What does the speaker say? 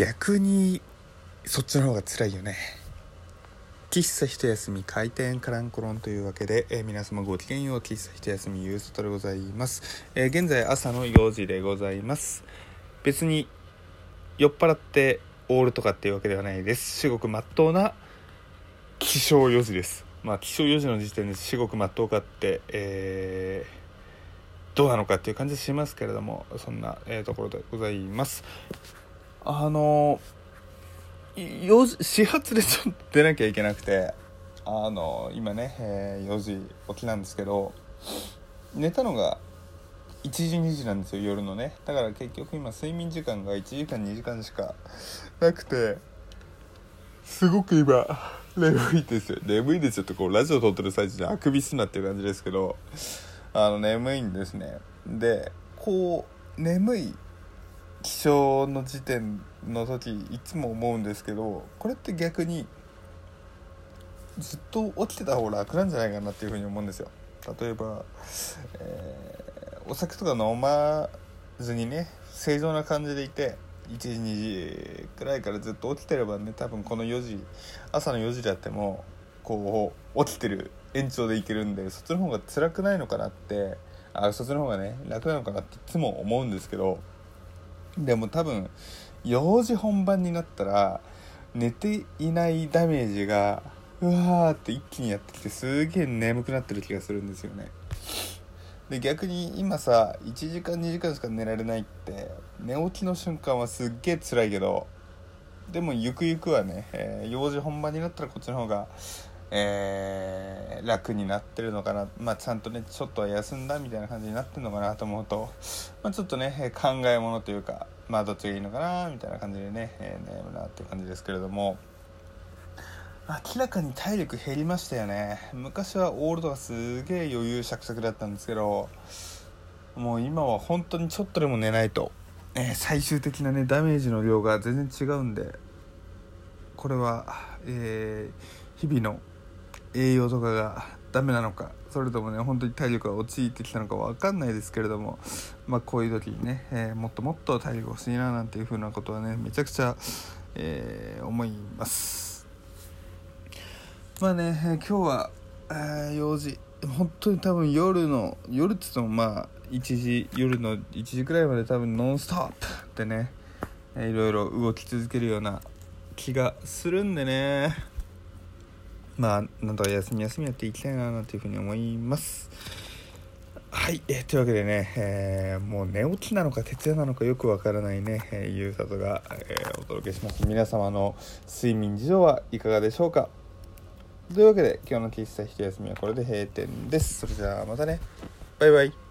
逆にそっちの方が辛いよね。喫茶一休み開店カランコロンというわけで、えー、皆様ごきげんよう喫茶一休みゆうそとでございます、えー、現在朝の4時でございます。別に酔っ払ってオールとかっていうわけではないです。至極まっとうな起床4時です。まあ起床4時の時点で至極まっとうかって、えー、どうなのかっていう感じしますけれどもそんな、えー、ところでございます。あの4時始発でちょっと出なきゃいけなくてあの今ね、えー、4時起きなんですけど寝たのが1時2時なんですよ夜のね。だから結局今睡眠時間が1時間2時間しかなくてすごく今眠いですよ。眠いですよってこうラジオ撮ってる最中であくびすなっていう感じですけどあの眠いんですね。でこう眠い起床の時点の時いつも思うんですけどこれって逆にずっと起きてた方が楽なんじゃないかなっていうふうに思うんですよ。例えば、えー、お酒とか飲まずにね正常な感じでいて1時2時くらいからずっと起きてればね多分この4時朝の4時であってもこう起きてる延長でいけるんでそっちの方が辛くないのかなってあそっちの方がね楽なのかなっていつも思うんですけどでも多分幼児本番になったら寝ていないダメージがうわーって一気にやってきてすげえ眠くなってる気がするんですよね。で逆に今さ1時間2時間しか寝られないって寝起きの瞬間はすっげえ辛いけどでもゆくゆくはね、えー、幼児本番になったらこっちの方がえー、楽になってるのかな、まあ、ちゃんとねちょっとは休んだみたいな感じになってるのかなと思うと、まあ、ちょっとね考え物というかまあどっちがいいのかなみたいな感じでね、えー、悩むなっていう感じですけれども。明らかに体力減りましたよね。昔はオールドがすげえ余裕しゃくしゃくだったんですけどもう今は本当にちょっとでも寝ないと、えー、最終的なねダメージの量が全然違うんでこれは、えー、日々の栄養とかがダメなのかそれともね本当に体力が陥ってきたのか分かんないですけれどもまあこういう時にね、えー、もっともっと体力欲しいななんていう風なことはねめちゃくちゃ、えー、思います。まあね、えー、今日は、えー、用事本当に多分夜の夜っつってもまあ1時夜の1時くらいまで多分ノンストップってね、えー、いろいろ動き続けるような気がするんでね。まあなんとか休み休みやっていきたいななんていうふうに思います。はい、えー、というわけでね、えー、もう寝落ちなのか徹夜なのかよくわからないね、えー、ゆうさとが、えー、お届けします。皆様の睡眠事情はいかがでしょうか。というわけで今日の喫茶一休みはこれで閉店です。それじゃあまたね。バイバイ。